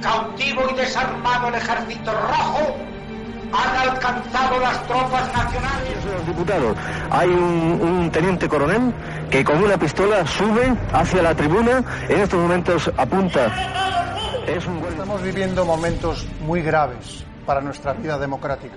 cautivo y desarmado el ejército rojo, han alcanzado las tropas nacionales. Diputados, hay un, un, teniente coronel que con una pistola sube hacia la tribuna, en estos momentos apunta. Es un... Estamos viviendo momentos muy graves para nuestra vida democrática.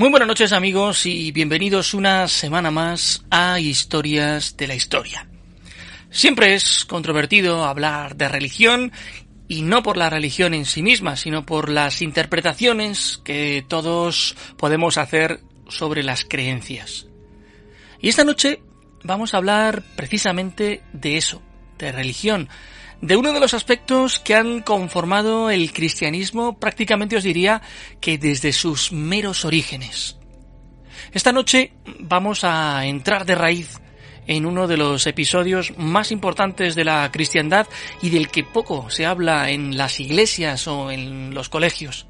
Muy buenas noches amigos y bienvenidos una semana más a Historias de la Historia. Siempre es controvertido hablar de religión y no por la religión en sí misma, sino por las interpretaciones que todos podemos hacer sobre las creencias. Y esta noche vamos a hablar precisamente de eso, de religión, de uno de los aspectos que han conformado el cristianismo prácticamente os diría que desde sus meros orígenes. Esta noche vamos a entrar de raíz en uno de los episodios más importantes de la cristiandad y del que poco se habla en las iglesias o en los colegios.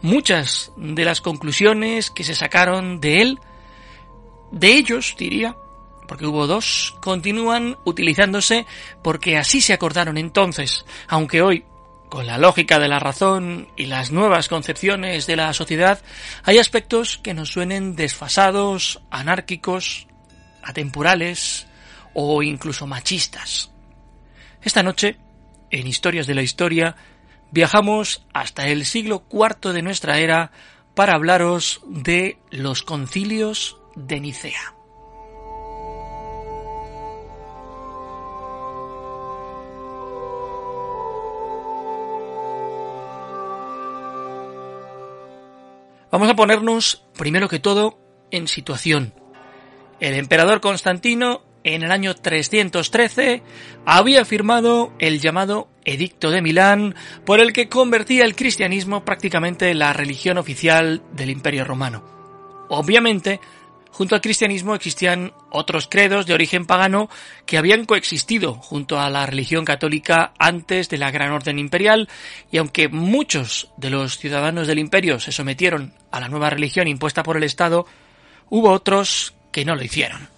Muchas de las conclusiones que se sacaron de él, de ellos diría, porque hubo dos, continúan utilizándose porque así se acordaron entonces, aunque hoy, con la lógica de la razón y las nuevas concepciones de la sociedad, hay aspectos que nos suenen desfasados, anárquicos, atemporales o incluso machistas. Esta noche, en Historias de la Historia, viajamos hasta el siglo IV de nuestra era para hablaros de los concilios de Nicea. Vamos a ponernos, primero que todo, en situación. El emperador Constantino, en el año 313, había firmado el llamado Edicto de Milán, por el que convertía el cristianismo prácticamente en la religión oficial del Imperio Romano. Obviamente, Junto al cristianismo existían otros credos de origen pagano que habían coexistido junto a la religión católica antes de la Gran Orden Imperial y aunque muchos de los ciudadanos del imperio se sometieron a la nueva religión impuesta por el Estado, hubo otros que no lo hicieron.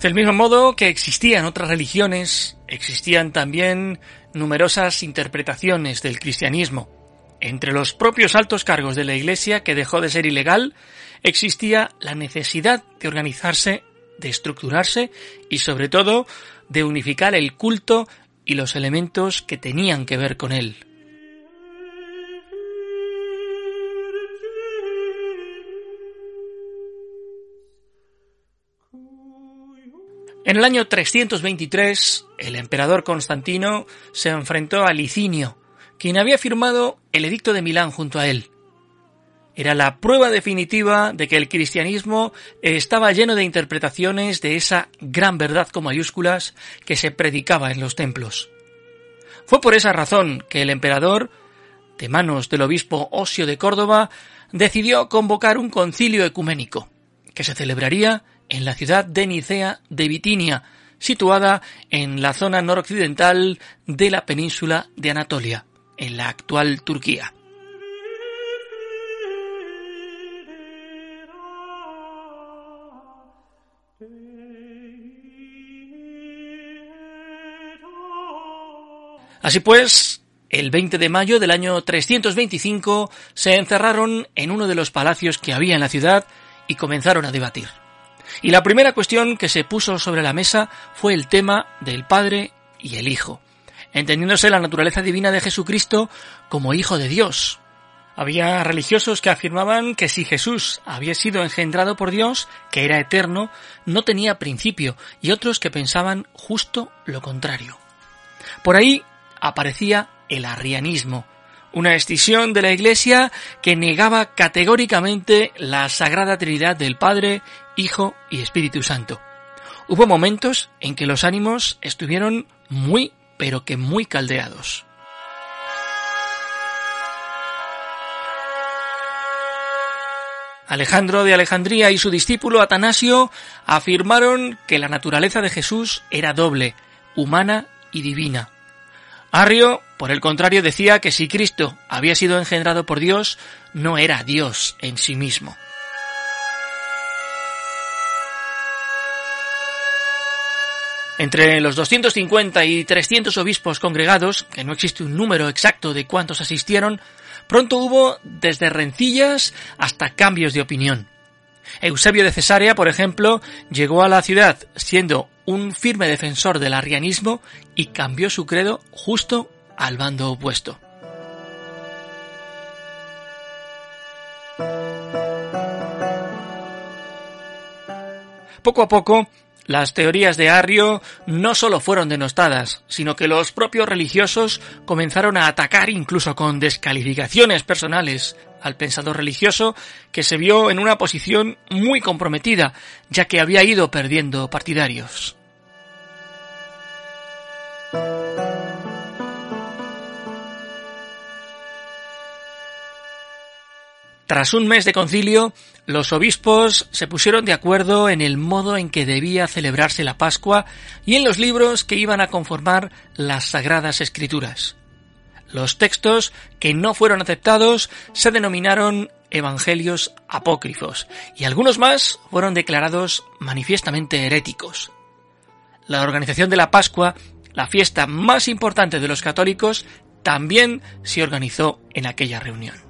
Del mismo modo que existían otras religiones, existían también numerosas interpretaciones del cristianismo. Entre los propios altos cargos de la Iglesia, que dejó de ser ilegal, existía la necesidad de organizarse, de estructurarse y sobre todo de unificar el culto y los elementos que tenían que ver con él. En el año 323, el emperador Constantino se enfrentó a Licinio, quien había firmado el Edicto de Milán junto a él. Era la prueba definitiva de que el cristianismo estaba lleno de interpretaciones de esa gran verdad con mayúsculas que se predicaba en los templos. Fue por esa razón que el emperador, de manos del obispo Osio de Córdoba, decidió convocar un concilio ecuménico, que se celebraría en la ciudad de Nicea de Bitinia, situada en la zona noroccidental de la península de Anatolia, en la actual Turquía. Así pues, el 20 de mayo del año 325 se encerraron en uno de los palacios que había en la ciudad y comenzaron a debatir. Y la primera cuestión que se puso sobre la mesa fue el tema del Padre y el Hijo, entendiéndose la naturaleza divina de Jesucristo como Hijo de Dios. Había religiosos que afirmaban que si Jesús había sido engendrado por Dios, que era eterno, no tenía principio, y otros que pensaban justo lo contrario. Por ahí aparecía el arrianismo, una escisión de la Iglesia que negaba categóricamente la Sagrada Trinidad del Padre, Hijo y Espíritu Santo. Hubo momentos en que los ánimos estuvieron muy, pero que muy caldeados. Alejandro de Alejandría y su discípulo Atanasio afirmaron que la naturaleza de Jesús era doble, humana y divina. Arrio, por el contrario, decía que si Cristo había sido engendrado por Dios, no era Dios en sí mismo. Entre los 250 y 300 obispos congregados, que no existe un número exacto de cuántos asistieron, Pronto hubo desde rencillas hasta cambios de opinión. Eusebio de Cesarea, por ejemplo, llegó a la ciudad siendo un firme defensor del arrianismo y cambió su credo justo al bando opuesto. Poco a poco, las teorías de Arrio no solo fueron denostadas, sino que los propios religiosos comenzaron a atacar incluso con descalificaciones personales al pensador religioso que se vio en una posición muy comprometida, ya que había ido perdiendo partidarios. Tras un mes de concilio, los obispos se pusieron de acuerdo en el modo en que debía celebrarse la Pascua y en los libros que iban a conformar las Sagradas Escrituras. Los textos que no fueron aceptados se denominaron evangelios apócrifos y algunos más fueron declarados manifiestamente heréticos. La organización de la Pascua, la fiesta más importante de los católicos, también se organizó en aquella reunión.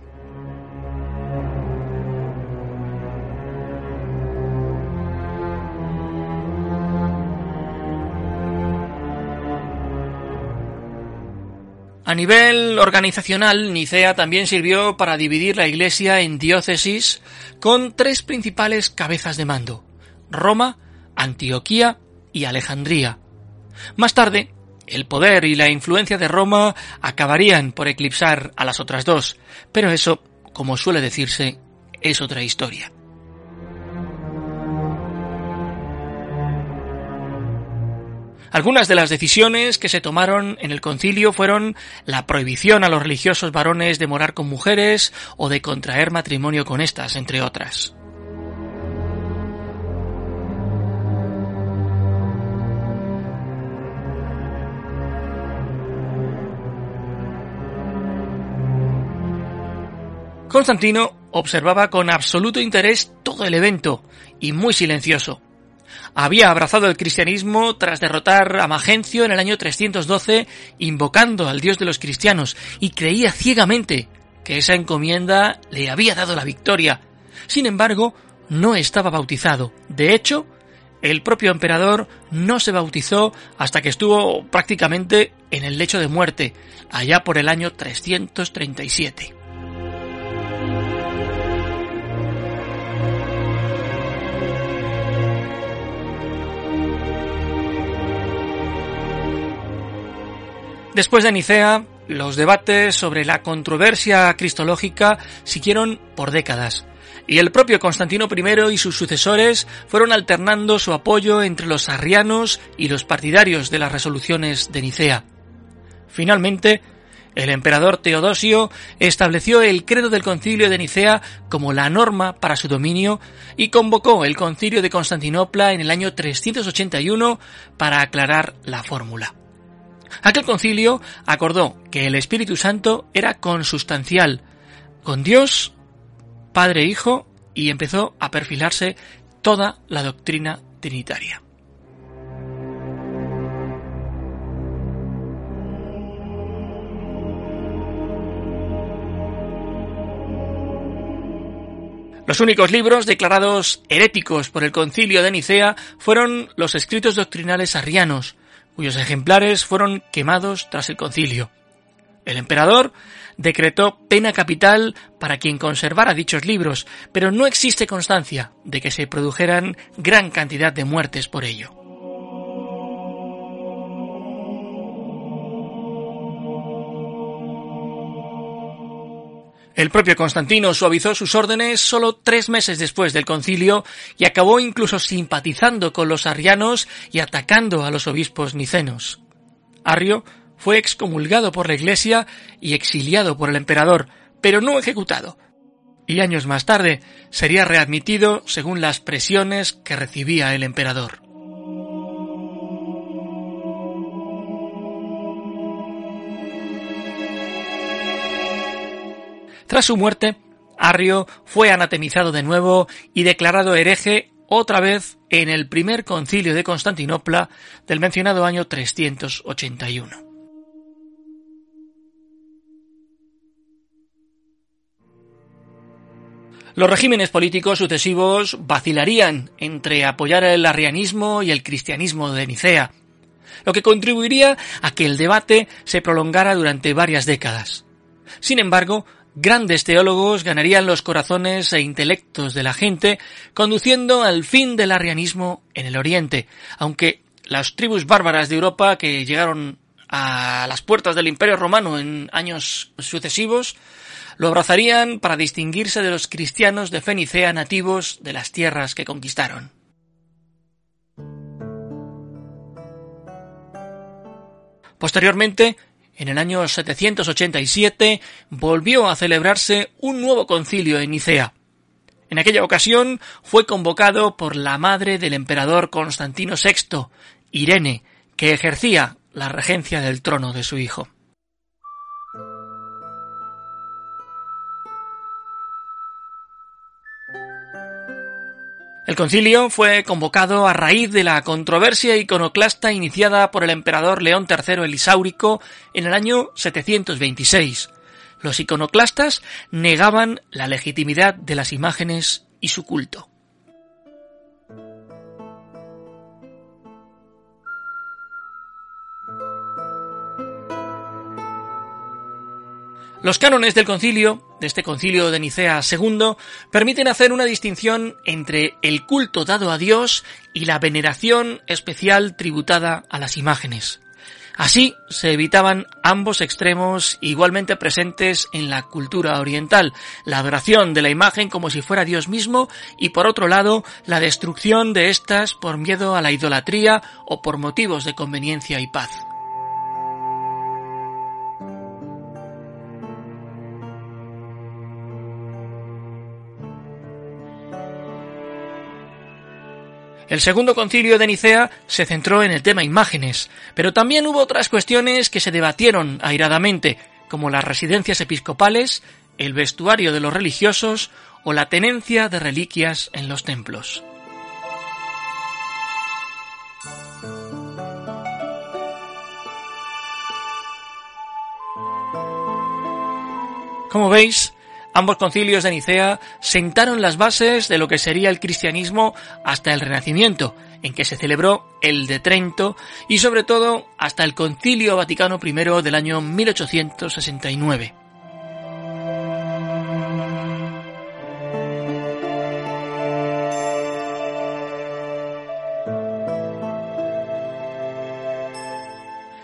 A nivel organizacional, Nicea también sirvió para dividir la Iglesia en diócesis con tres principales cabezas de mando, Roma, Antioquía y Alejandría. Más tarde, el poder y la influencia de Roma acabarían por eclipsar a las otras dos, pero eso, como suele decirse, es otra historia. Algunas de las decisiones que se tomaron en el concilio fueron la prohibición a los religiosos varones de morar con mujeres o de contraer matrimonio con estas, entre otras. Constantino observaba con absoluto interés todo el evento y muy silencioso había abrazado el cristianismo tras derrotar a Magencio en el año 312, invocando al Dios de los cristianos, y creía ciegamente que esa encomienda le había dado la victoria. Sin embargo, no estaba bautizado. De hecho, el propio emperador no se bautizó hasta que estuvo prácticamente en el lecho de muerte, allá por el año 337. Después de Nicea, los debates sobre la controversia cristológica siguieron por décadas, y el propio Constantino I y sus sucesores fueron alternando su apoyo entre los arrianos y los partidarios de las resoluciones de Nicea. Finalmente, el emperador Teodosio estableció el credo del concilio de Nicea como la norma para su dominio y convocó el concilio de Constantinopla en el año 381 para aclarar la fórmula. Aquel concilio acordó que el Espíritu Santo era consustancial con Dios, Padre e Hijo, y empezó a perfilarse toda la doctrina trinitaria. Los únicos libros declarados heréticos por el concilio de Nicea fueron los escritos doctrinales arrianos, cuyos ejemplares fueron quemados tras el concilio. El emperador decretó pena capital para quien conservara dichos libros, pero no existe constancia de que se produjeran gran cantidad de muertes por ello. El propio Constantino suavizó sus órdenes solo tres meses después del concilio y acabó incluso simpatizando con los arrianos y atacando a los obispos nicenos. Arrio fue excomulgado por la Iglesia y exiliado por el emperador, pero no ejecutado. Y años más tarde sería readmitido según las presiones que recibía el emperador. Tras su muerte, Arrio fue anatemizado de nuevo y declarado hereje otra vez en el primer concilio de Constantinopla del mencionado año 381. Los regímenes políticos sucesivos vacilarían entre apoyar el arrianismo y el cristianismo de Nicea, lo que contribuiría a que el debate se prolongara durante varias décadas. Sin embargo, grandes teólogos ganarían los corazones e intelectos de la gente, conduciendo al fin del arrianismo en el Oriente, aunque las tribus bárbaras de Europa que llegaron a las puertas del Imperio Romano en años sucesivos lo abrazarían para distinguirse de los cristianos de Fenicea nativos de las tierras que conquistaron. Posteriormente, en el año 787 volvió a celebrarse un nuevo concilio en Nicea. En aquella ocasión fue convocado por la madre del emperador Constantino VI, Irene, que ejercía la regencia del trono de su hijo. El concilio fue convocado a raíz de la controversia iconoclasta iniciada por el emperador León III Elisáurico en el año 726. Los iconoclastas negaban la legitimidad de las imágenes y su culto. Los cánones del concilio, de este concilio de Nicea II, permiten hacer una distinción entre el culto dado a Dios y la veneración especial tributada a las imágenes. Así se evitaban ambos extremos igualmente presentes en la cultura oriental, la adoración de la imagen como si fuera Dios mismo y por otro lado la destrucción de éstas por miedo a la idolatría o por motivos de conveniencia y paz. El segundo concilio de Nicea se centró en el tema imágenes, pero también hubo otras cuestiones que se debatieron airadamente, como las residencias episcopales, el vestuario de los religiosos o la tenencia de reliquias en los templos. Como veis, Ambos concilios de Nicea sentaron las bases de lo que sería el cristianismo hasta el Renacimiento, en que se celebró el de Trento y sobre todo hasta el Concilio Vaticano I del año 1869.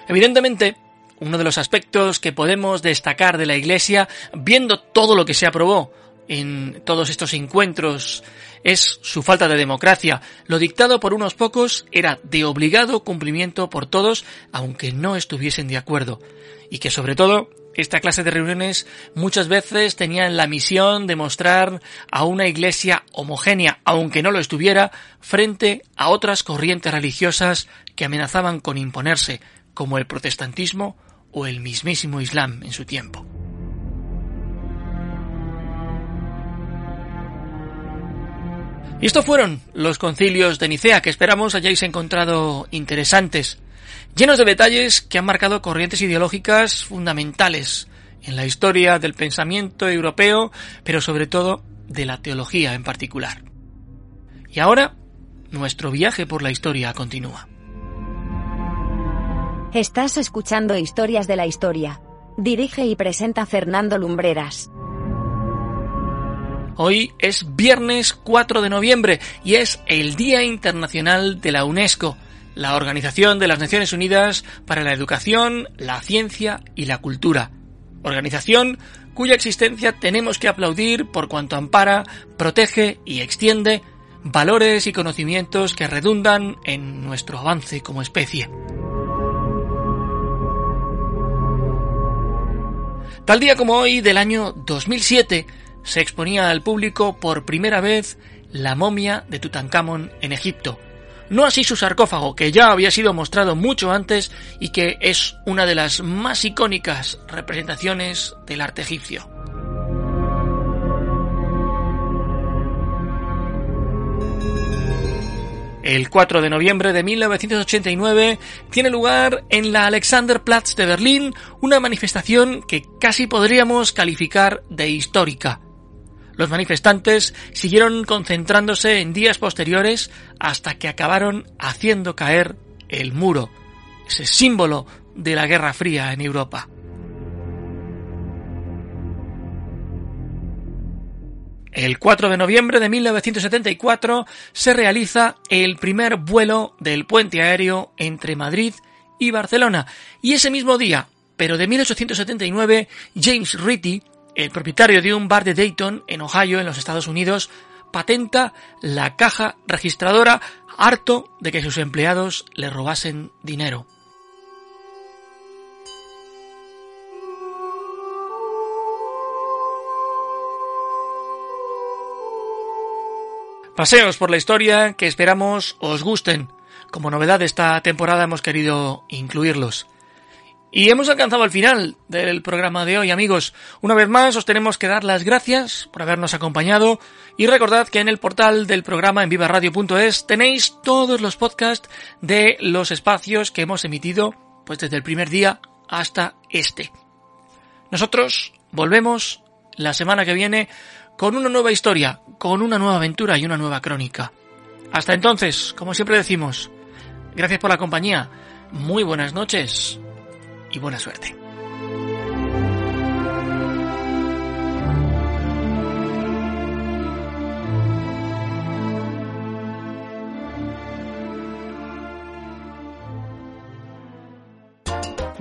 Evidentemente, uno de los aspectos que podemos destacar de la Iglesia, viendo todo lo que se aprobó en todos estos encuentros, es su falta de democracia. Lo dictado por unos pocos era de obligado cumplimiento por todos, aunque no estuviesen de acuerdo. Y que sobre todo esta clase de reuniones muchas veces tenían la misión de mostrar a una iglesia homogénea, aunque no lo estuviera, frente a otras corrientes religiosas que amenazaban con imponerse, como el protestantismo o el mismísimo Islam en su tiempo. Y estos fueron los concilios de Nicea que esperamos hayáis encontrado interesantes, llenos de detalles que han marcado corrientes ideológicas fundamentales en la historia del pensamiento europeo, pero sobre todo de la teología en particular. Y ahora, nuestro viaje por la historia continúa. Estás escuchando Historias de la Historia. Dirige y presenta Fernando Lumbreras. Hoy es viernes 4 de noviembre y es el Día Internacional de la UNESCO, la Organización de las Naciones Unidas para la Educación, la Ciencia y la Cultura. Organización cuya existencia tenemos que aplaudir por cuanto ampara, protege y extiende valores y conocimientos que redundan en nuestro avance como especie. Tal día como hoy del año 2007 se exponía al público por primera vez la momia de Tutankamón en Egipto. No así su sarcófago, que ya había sido mostrado mucho antes y que es una de las más icónicas representaciones del arte egipcio. El 4 de noviembre de 1989 tiene lugar en la Alexanderplatz de Berlín una manifestación que casi podríamos calificar de histórica. Los manifestantes siguieron concentrándose en días posteriores hasta que acabaron haciendo caer el muro, ese símbolo de la Guerra Fría en Europa. El 4 de noviembre de 1974 se realiza el primer vuelo del puente aéreo entre Madrid y Barcelona. Y ese mismo día, pero de 1879, James Ritty, el propietario de un bar de Dayton, en Ohio, en los Estados Unidos, patenta la caja registradora harto de que sus empleados le robasen dinero. Paseos por la historia que esperamos os gusten. Como novedad de esta temporada hemos querido incluirlos. Y hemos alcanzado el final del programa de hoy, amigos. Una vez más os tenemos que dar las gracias por habernos acompañado y recordad que en el portal del programa en vivaradio.es tenéis todos los podcasts de los espacios que hemos emitido pues desde el primer día hasta este. Nosotros volvemos la semana que viene con una nueva historia, con una nueva aventura y una nueva crónica. Hasta entonces, como siempre decimos, gracias por la compañía, muy buenas noches y buena suerte.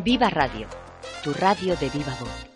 Viva Radio, tu radio de viva voz.